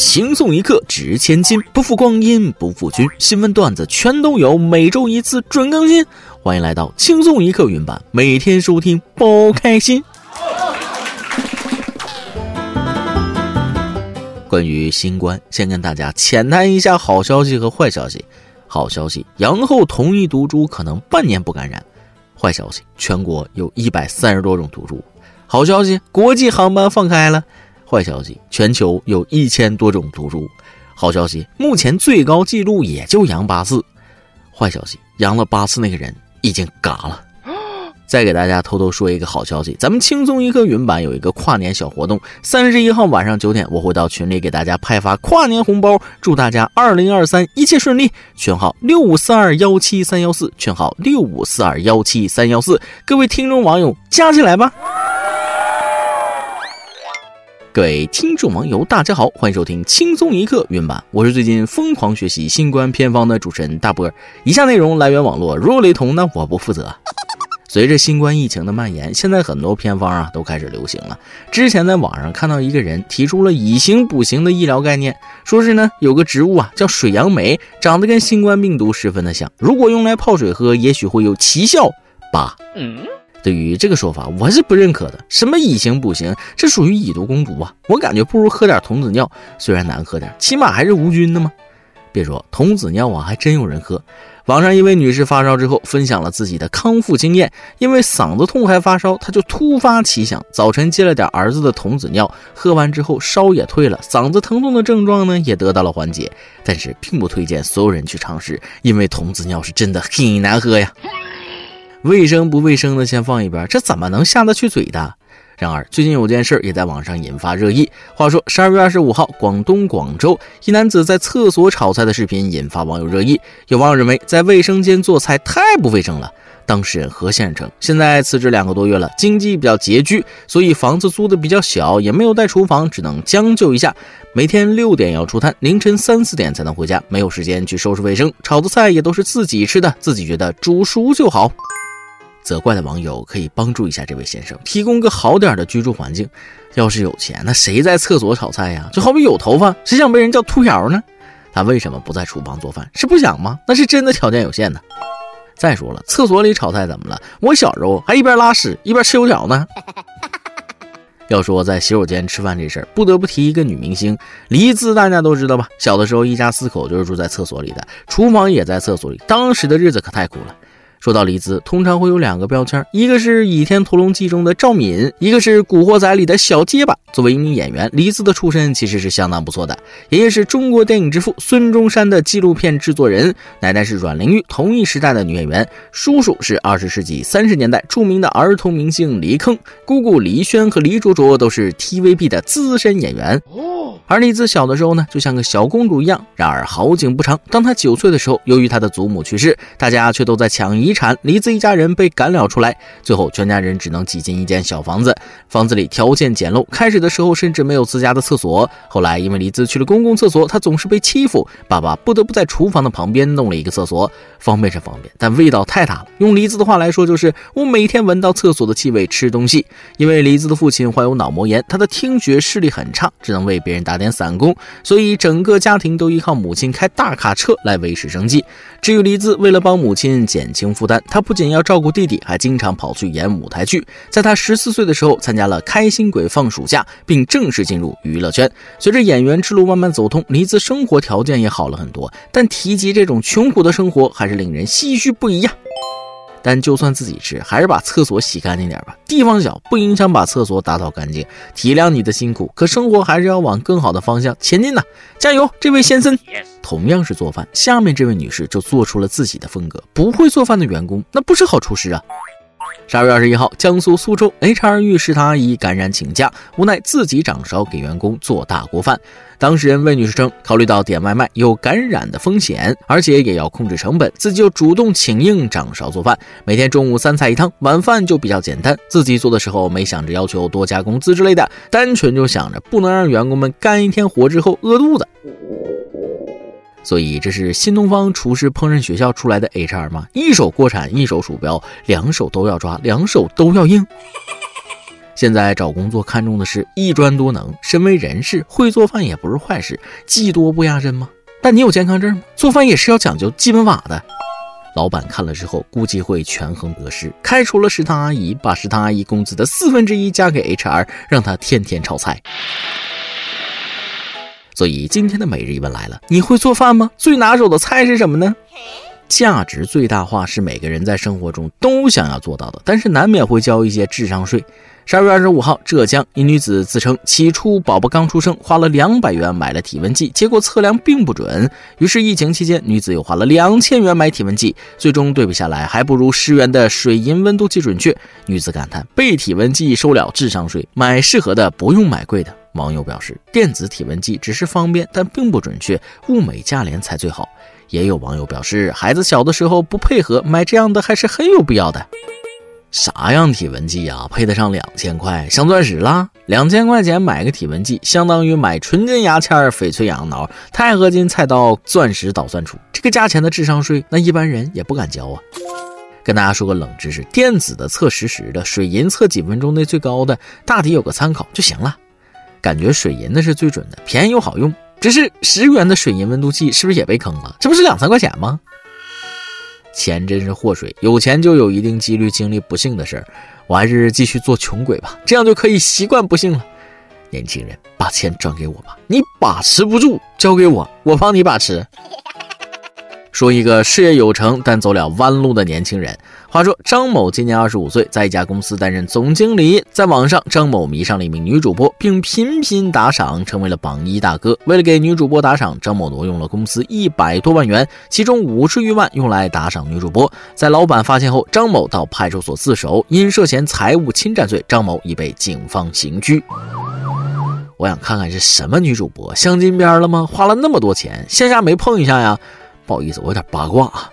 轻松一刻值千金，不负光阴不负君。新闻段子全都有，每周一次准更新。欢迎来到轻松一刻云版，每天收听包开心。关于新冠，先跟大家浅谈一下好消息和坏消息。好消息，阳后同一毒株可能半年不感染。坏消息，全国有一百三十多种毒株。好消息，国际航班放开了。坏消息，全球有一千多种毒株。好消息，目前最高记录也就阳八次。坏消息，阳了八次那个人已经嘎了。再给大家偷偷说一个好消息，咱们轻松一刻云版有一个跨年小活动，三十一号晚上九点，我会到群里给大家派发跨年红包，祝大家二零二三一切顺利。群号六五四二幺七三幺四，群号六五四二幺七三幺四，各位听众网友加起来吧。各位听众网友，大家好，欢迎收听轻松一刻云版，我是最近疯狂学习新冠偏方的主持人大波儿。以下内容来源网络，如有雷同，那我不负责。随着新冠疫情的蔓延，现在很多偏方啊都开始流行了。之前在网上看到一个人提出了以形补形的医疗概念，说是呢有个植物啊叫水杨梅，长得跟新冠病毒十分的像，如果用来泡水喝，也许会有奇效吧。嗯。对于这个说法，我是不认可的。什么以形补形，这属于以毒攻毒啊！我感觉不如喝点童子尿，虽然难喝点，起码还是无菌的嘛。别说童子尿啊，还真有人喝。网上一位女士发烧之后，分享了自己的康复经验。因为嗓子痛还发烧，她就突发奇想，早晨接了点儿子的童子尿，喝完之后烧也退了，嗓子疼痛的症状呢也得到了缓解。但是并不推荐所有人去尝试，因为童子尿是真的很难喝呀。卫生不卫生的先放一边，这怎么能下得去嘴的？然而，最近有件事也在网上引发热议。话说，十二月二十五号，广东广州一男子在厕所炒菜的视频引发网友热议。有网友认为，在卫生间做菜太不卫生了。当事人何先生称，现在辞职两个多月了，经济比较拮据，所以房子租的比较小，也没有带厨房，只能将就一下。每天六点要出摊，凌晨三四点才能回家，没有时间去收拾卫生，炒的菜也都是自己吃的，自己觉得煮熟就好。责怪的网友可以帮助一下这位先生，提供个好点的居住环境。要是有钱，那谁在厕所炒菜呀？就好比有头发，谁想被人叫秃瓢呢？他为什么不在厨房做饭？是不想吗？那是真的条件有限呢。再说了，厕所里炒菜怎么了？我小时候还一边拉屎一边吃油条呢。要说在洗手间吃饭这事儿，不得不提一个女明星黎姿，大家都知道吧？小的时候一家四口就是住在厕所里的，厨房也在厕所里，当时的日子可太苦了。说到黎姿，通常会有两个标签，一个是《倚天屠龙记》中的赵敏，一个是《古惑仔》里的小结巴。作为一名演员，黎姿的出身其实是相当不错的。爷爷是中国电影之父孙中山的纪录片制作人，奶奶是阮玲玉，同一时代的女演员。叔叔是二十世纪三十年代著名的儿童明星黎铿，姑姑黎萱和黎卓卓都是 TVB 的资深演员。而黎姿小的时候呢，就像个小公主一样。然而好景不长，当她九岁的时候，由于她的祖母去世，大家却都在抢遗产，黎姿一家人被赶了出来。最后，全家人只能挤进一间小房子，房子里条件简陋，开始的时候甚至没有自家的厕所。后来，因为黎姿去了公共厕所，她总是被欺负，爸爸不得不在厨房的旁边弄了一个厕所。方便是方便，但味道太大了。用黎姿的话来说，就是我每天闻到厕所的气味吃东西。因为黎姿的父亲患有脑膜炎，他的听觉视力很差，只能为别人打。点散工，所以整个家庭都依靠母亲开大卡车来维持生计。至于黎姿，为了帮母亲减轻负担，她不仅要照顾弟弟，还经常跑去演舞台剧。在她十四岁的时候，参加了《开心鬼放暑假》，并正式进入娱乐圈。随着演员之路慢慢走通，黎姿生活条件也好了很多。但提及这种穷苦的生活，还是令人唏嘘不已呀。但就算自己吃，还是把厕所洗干净点吧。地方小不影响把厕所打扫干净。体谅你的辛苦，可生活还是要往更好的方向前进呐！加油，这位先生。同样是做饭，下面这位女士就做出了自己的风格。不会做饭的员工，那不是好厨师啊。十二月二十一号，江苏苏州 HR 遇食堂阿姨感染请假，无奈自己掌勺给员工做大锅饭。当事人魏女士称，考虑到点外卖有感染的风险，而且也要控制成本，自己就主动请缨掌勺做饭。每天中午三菜一汤，晚饭就比较简单。自己做的时候没想着要求多加工资之类的，单纯就想着不能让员工们干一天活之后饿肚子。所以这是新东方厨师烹饪学校出来的 HR 吗？一手锅铲，一手鼠标，两手都要抓，两手都要硬。现在找工作看重的是一专多能，身为人士会做饭也不是坏事，技多不压身吗？但你有健康证吗？做饭也是要讲究基本法的。老板看了之后，估计会权衡得失，开除了食堂阿姨，把食堂阿姨工资的四分之一加给 HR，让他天天炒菜。所以今天的每日一问来了：你会做饭吗？最拿手的菜是什么呢？价值最大化是每个人在生活中都想要做到的，但是难免会交一些智商税。十二月二十五号，浙江一女子自称，起初宝宝刚出生，花了两百元买了体温计，结果测量并不准。于是疫情期间，女子又花了两千元买体温计，最终对比下来，还不如十元的水银温度计准确。女子感叹：被体温计收了智商税，买适合的，不用买贵的。网友表示，电子体温计只是方便，但并不准确，物美价廉才最好。也有网友表示，孩子小的时候不配合，买这样的还是很有必要的。啥样体温计啊，配得上两千块，镶钻石啦？两千块钱买个体温计，相当于买纯金牙签、翡翠羊脑、钛合金菜刀、钻石捣蒜杵，这个价钱的智商税，那一般人也不敢交啊。跟大家说个冷知识，电子的测实时的，水银测几分钟内最高的，大体有个参考就行了。感觉水银的是最准的，便宜又好用。只是十元的水银温度计是不是也被坑了？这不是两三块钱吗？钱真是祸水，有钱就有一定几率经历不幸的事儿。我还是继续做穷鬼吧，这样就可以习惯不幸了。年轻人，把钱转给我吧，你把持不住，交给我，我帮你把持。说一个事业有成但走了弯路的年轻人。话说张某今年二十五岁，在一家公司担任总经理。在网上，张某迷上了一名女主播，并频频打赏，成为了榜一大哥。为了给女主播打赏，张某挪用了公司一百多万元，其中五十余万用来打赏女主播。在老板发现后，张某到派出所自首，因涉嫌财物侵占罪，张某已被警方刑拘。我想看看是什么女主播镶金边了吗？花了那么多钱，线下没碰一下呀？不好意思，我有点八卦。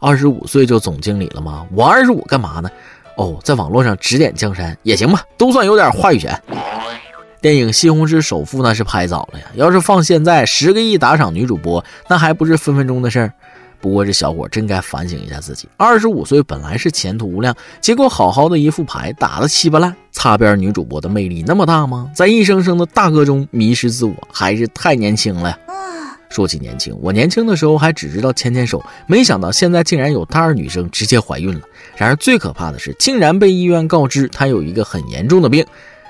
二十五岁就总经理了吗？我二十五干嘛呢？哦，在网络上指点江山也行吧，都算有点话语权。电影《西红柿首富》那是拍早了呀，要是放现在，十个亿打赏女主播，那还不是分分钟的事儿？不过这小伙真该反省一下自己，二十五岁本来是前途无量，结果好好的一副牌打得稀巴烂。擦边女主播的魅力那么大吗？在一声声的大哥中迷失自我，还是太年轻了。说起年轻，我年轻的时候还只知道牵牵手，没想到现在竟然有大二女生直接怀孕了。然而最可怕的是，竟然被医院告知她有一个很严重的病。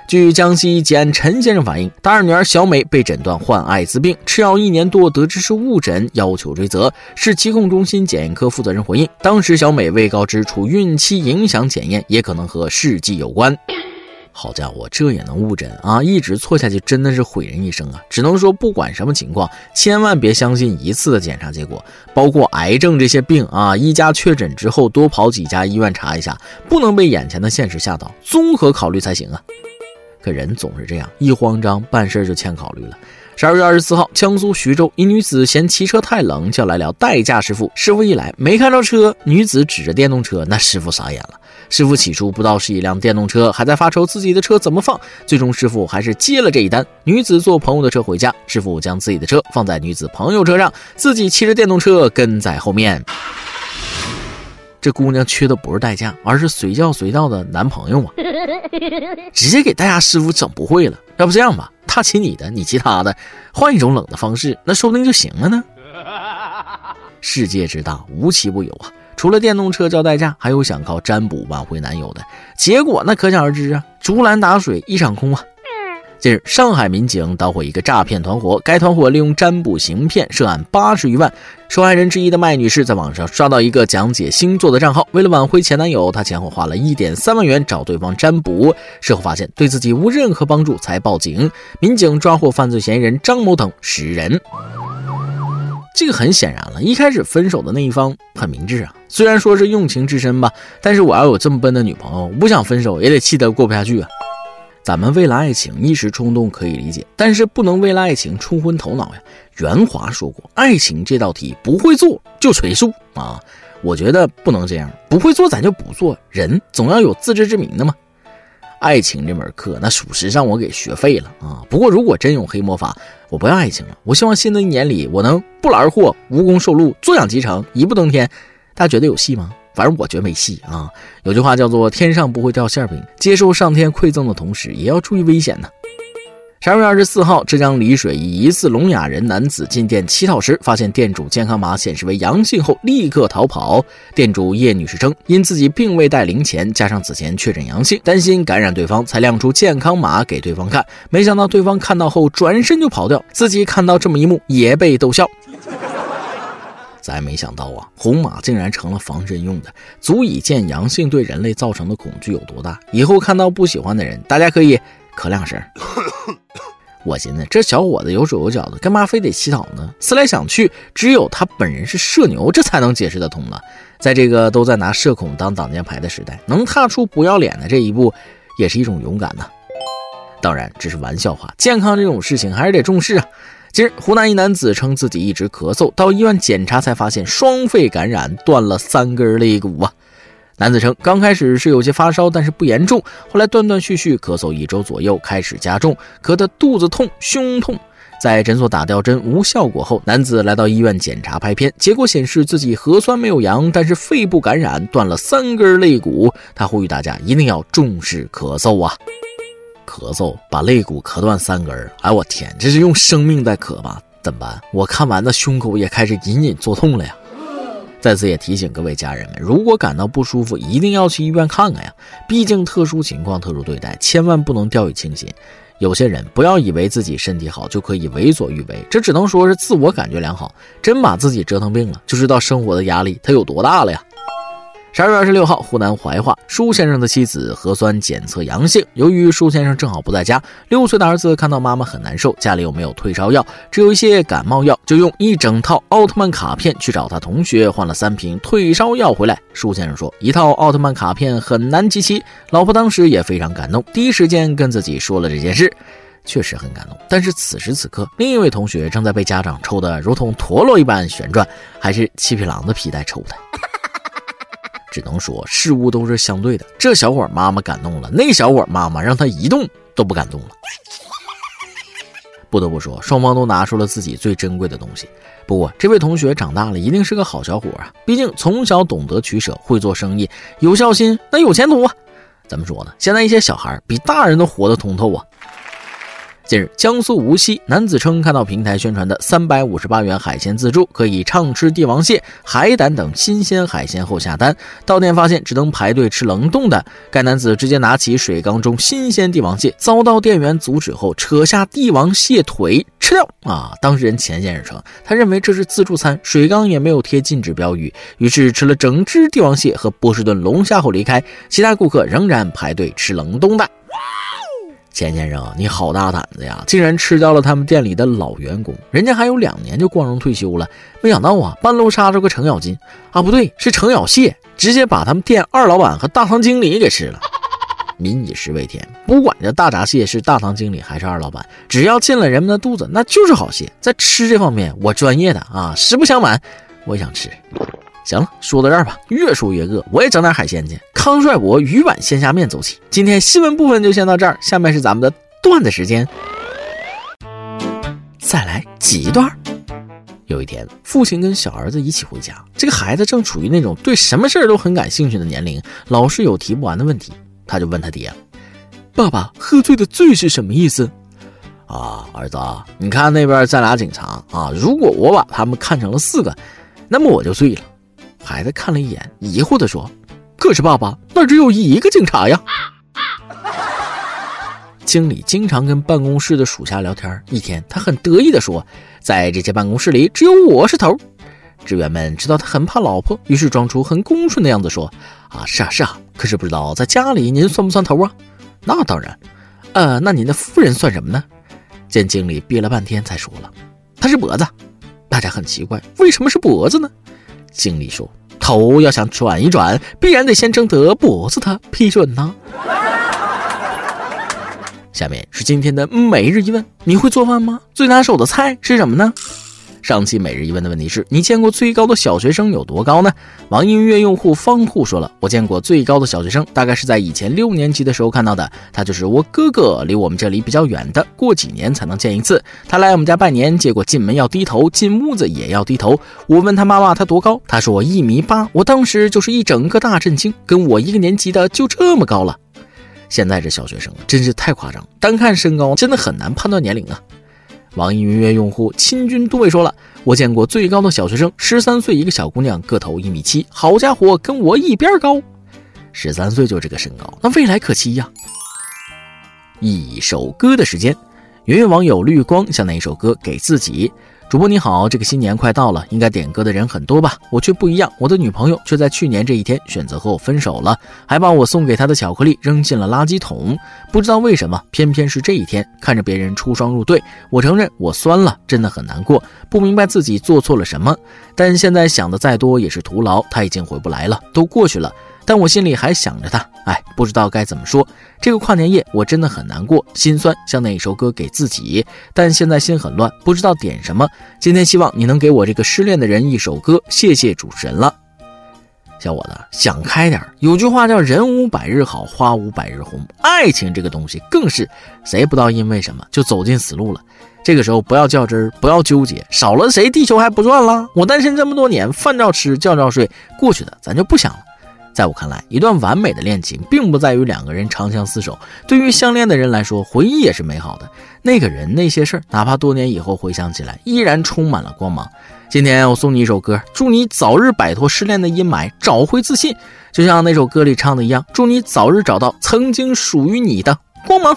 据江西吉安陈先生反映，大二女儿小美被诊断患艾滋病，吃药一年多，得知是误诊，要求追责。市疾控中心检验科负责人回应，当时小美未告知处孕期影响检验，也可能和试剂有关。好家伙，这也能误诊啊！一直错下去真的是毁人一生啊！只能说，不管什么情况，千万别相信一次的检查结果，包括癌症这些病啊，一家确诊之后多跑几家医院查一下，不能被眼前的现实吓到，综合考虑才行啊！可人总是这样，一慌张办事就欠考虑了。十二月二十四号，江苏徐州一女子嫌骑车太冷，叫来了代驾师傅。师傅一来没看着车，女子指着电动车，那师傅傻眼了。师傅起初不知道是一辆电动车，还在发愁自己的车怎么放。最终师傅还是接了这一单。女子坐朋友的车回家，师傅将自己的车放在女子朋友车上，自己骑着电动车跟在后面。这姑娘缺的不是代驾，而是随叫随到的男朋友啊！直接给代驾师傅整不会了。要不这样吧，他骑你的，你骑他的，换一种冷的方式，那说不定就行了呢。世界之大，无奇不有啊！除了电动车叫代驾，还有想靠占卜挽回男友的，结果那可想而知啊！竹篮打水一场空啊！近日，上海民警捣毁一个诈骗团伙，该团伙利用占卜行骗，涉案八十余万。受害人之一的麦女士在网上刷到一个讲解星座的账号，为了挽回前男友，她前后花了一点三万元找对方占卜，事后发现对自己无任何帮助，才报警。民警抓获犯罪嫌疑人张某等十人。这个很显然了，一开始分手的那一方很明智啊。虽然说是用情至深吧，但是我要有这么笨的女朋友，不想分手也得气得过不下去啊。咱们为了爱情一时冲动可以理解，但是不能为了爱情冲昏头脑呀。袁华说过，爱情这道题不会做就垂数啊。我觉得不能这样，不会做咱就不做，人总要有自知之明的嘛。爱情这门课，那属实让我给学废了啊！不过如果真有黑魔法，我不要爱情了。我希望新的一年里，我能不劳而获、无功受禄、坐享其成、一步登天。大家觉得有戏吗？反正我觉得没戏啊。有句话叫做“天上不会掉馅饼”，接受上天馈赠的同时，也要注意危险呢。十二月二十四号，浙江丽水一疑似聋哑人男子进店乞讨时，发现店主健康码显示为阳性后，立刻逃跑。店主叶女士称，因自己并未带零钱，加上此前确诊阳性，担心感染对方，才亮出健康码给对方看。没想到对方看到后转身就跑掉，自己看到这么一幕也被逗笑。咱没想到啊，红码竟然成了防身用的，足以见阳性对人类造成的恐惧有多大。以后看到不喜欢的人，大家可以。咳两声，我寻思这小伙子有手有脚的，干嘛非得乞讨呢？思来想去，只有他本人是社牛，这才能解释得通了。在这个都在拿社恐当挡箭牌的时代，能踏出不要脸的这一步，也是一种勇敢呐。当然，这是玩笑话，健康这种事情还是得重视啊。今日，湖南一男子称自己一直咳嗽，到医院检查才发现双肺感染，断了三根肋骨啊。男子称，刚开始是有些发烧，但是不严重。后来断断续续咳嗽一周左右，开始加重，咳得肚子痛、胸痛。在诊所打吊针无效果后，男子来到医院检查拍片，结果显示自己核酸没有阳，但是肺部感染，断了三根肋骨。他呼吁大家一定要重视咳嗽啊！咳嗽把肋骨咳断三根，哎我天，这是用生命在咳吧？怎么办？我看完的胸口也开始隐隐作痛了呀！在此也提醒各位家人们，如果感到不舒服，一定要去医院看看呀。毕竟特殊情况特殊对待，千万不能掉以轻心。有些人不要以为自己身体好就可以为所欲为，这只能说是自我感觉良好。真把自己折腾病了，就知道生活的压力它有多大了呀。十二月二十六号，湖南怀化舒先生的妻子核酸检测阳性。由于舒先生正好不在家，六岁的儿子看到妈妈很难受，家里又没有退烧药，只有一些感冒药，就用一整套奥特曼卡片去找他同学换了三瓶退烧药回来。舒先生说，一套奥特曼卡片很难集齐。老婆当时也非常感动，第一时间跟自己说了这件事，确实很感动。但是此时此刻，另一位同学正在被家长抽得如同陀螺一般旋转，还是七匹狼的皮带抽的。只能说事物都是相对的。这小伙妈妈感动了，那小伙妈妈让他一动都不敢动了。不得不说，双方都拿出了自己最珍贵的东西。不过，这位同学长大了一定是个好小伙啊！毕竟从小懂得取舍，会做生意，有孝心，那有前途啊！怎么说呢？现在一些小孩比大人都活得通透啊！近日，江苏无锡男子称看到平台宣传的三百五十八元海鲜自助，可以畅吃帝王蟹、海胆等新鲜海鲜后下单，到店发现只能排队吃冷冻的。该男子直接拿起水缸中新鲜帝王蟹，遭到店员阻止后，扯下帝王蟹腿吃掉。啊！当事人钱先生称，他认为这是自助餐，水缸也没有贴禁止标语，于是吃了整只帝王蟹和波士顿龙虾后离开。其他顾客仍然排队吃冷冻的。钱先生，你好大胆子呀！竟然吃掉了他们店里的老员工，人家还有两年就光荣退休了。没想到啊，半路杀出个程咬金啊，不对，是程咬蟹，直接把他们店二老板和大堂经理给吃了。民以食为天，不管这大闸蟹是大堂经理还是二老板，只要进了人们的肚子，那就是好蟹。在吃这方面，我专业的啊，实不相瞒，我也想吃。行了，说到这儿吧，越说越饿，我也整点海鲜去。康帅博鱼板鲜虾面走起。今天新闻部分就先到这儿，下面是咱们的段子时间。再来挤一段。有一天，父亲跟小儿子一起回家，这个孩子正处于那种对什么事儿都很感兴趣的年龄，老是有提不完的问题，他就问他爹：“爸爸，喝醉的醉是什么意思？”啊，儿子，你看那边站俩警察啊，如果我把他们看成了四个，那么我就醉了。孩子看了一眼，疑惑地说：“可是爸爸，那只有一个警察呀。”经理经常跟办公室的属下聊天，一天他很得意地说：“在这间办公室里，只有我是头。”职员们知道他很怕老婆，于是装出很恭顺的样子说：“啊，是啊，是啊。可是不知道在家里您算不算头啊？”“那当然。”“呃，那您的夫人算什么呢？”见经理憋了半天才说了：“她是脖子。”大家很奇怪，为什么是脖子呢？经理说：“头要想转一转，必然得先征得脖子的批准呢。”下面是今天的每日一问：你会做饭吗？最拿手的菜是什么呢？上期每日一问的问题是你见过最高的小学生有多高呢？网易音乐用户方户说了，我见过最高的小学生，大概是在以前六年级的时候看到的。他就是我哥哥，离我们这里比较远的，过几年才能见一次。他来我们家拜年，结果进门要低头，进屋子也要低头。我问他妈妈他多高，他说我一米八。我当时就是一整个大震惊，跟我一个年级的就这么高了。现在这小学生真是太夸张，单看身高真的很难判断年龄啊。网易云音乐用户亲军都尉说了：“我见过最高的小学生，十三岁一个小姑娘，个头一米七，好家伙，跟我一边高。十三岁就这个身高，那未来可期呀！”一首歌的时间，云云网友绿光向那一首歌给自己。主播你好，这个新年快到了，应该点歌的人很多吧？我却不一样，我的女朋友却在去年这一天选择和我分手了，还把我送给她的巧克力扔进了垃圾桶。不知道为什么，偏偏是这一天，看着别人出双入对，我承认我酸了，真的很难过，不明白自己做错了什么。但现在想的再多也是徒劳，她已经回不来了，都过去了。但我心里还想着他，哎，不知道该怎么说。这个跨年夜我真的很难过，心酸，像那一首歌给自己。但现在心很乱，不知道点什么。今天希望你能给我这个失恋的人一首歌，谢谢主持人了。小伙子，想开点。有句话叫“人无百日好，花无百日红”，爱情这个东西更是，谁不知道因为什么就走进死路了。这个时候不要较真儿，不要纠结，少了谁地球还不转了？我单身这么多年，饭照吃，觉照睡，过去的咱就不想了。在我看来，一段完美的恋情并不在于两个人长相厮守。对于相恋的人来说，回忆也是美好的。那个人、那些事儿，哪怕多年以后回想起来，依然充满了光芒。今天我送你一首歌，祝你早日摆脱失恋的阴霾，找回自信。就像那首歌里唱的一样，祝你早日找到曾经属于你的光芒。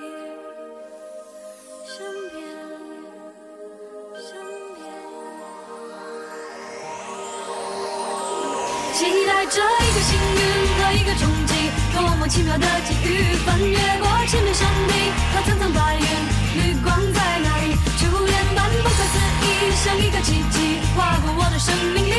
期待着一个幸运和一个冲击，多么奇妙的际遇！翻越过千面山顶和层层白云，绿光在哪里？初恋般不可思议，像一个奇迹，划过我的生命里，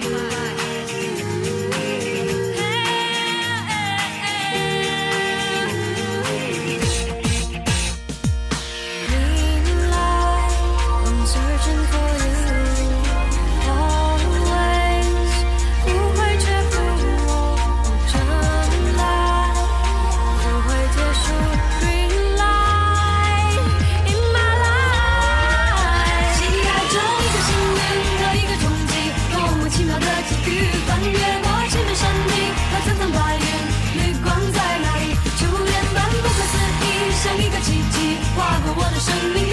Bye. Bye. socially